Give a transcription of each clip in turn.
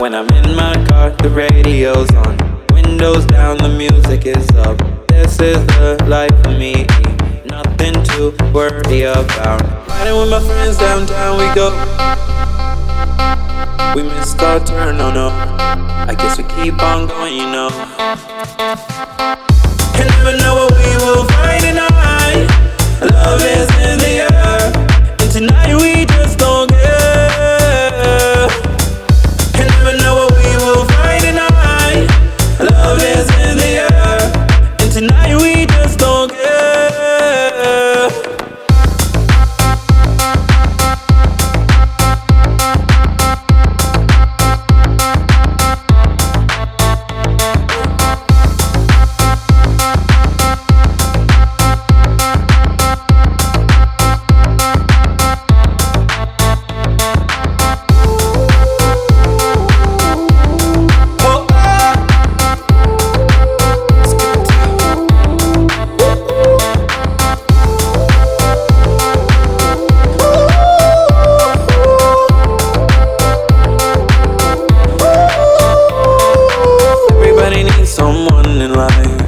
When I'm in my car, the radio's on. Windows down, the music is up. This is the life for me. To worry about. Riding with my friends downtown, we go. We missed our turn, oh no. I guess we keep on going, you know. You never know what we will find tonight. Love is in the air, and tonight we just don't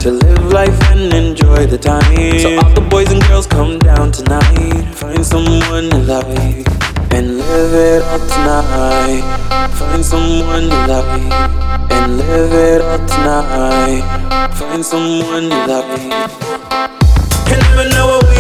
to live life and enjoy the time. So all the boys and girls come down tonight. Find someone you like and live it up tonight. Find someone you like and live it up tonight. Find someone you like. You never know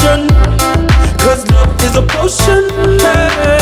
Cause love is a potion. Hey.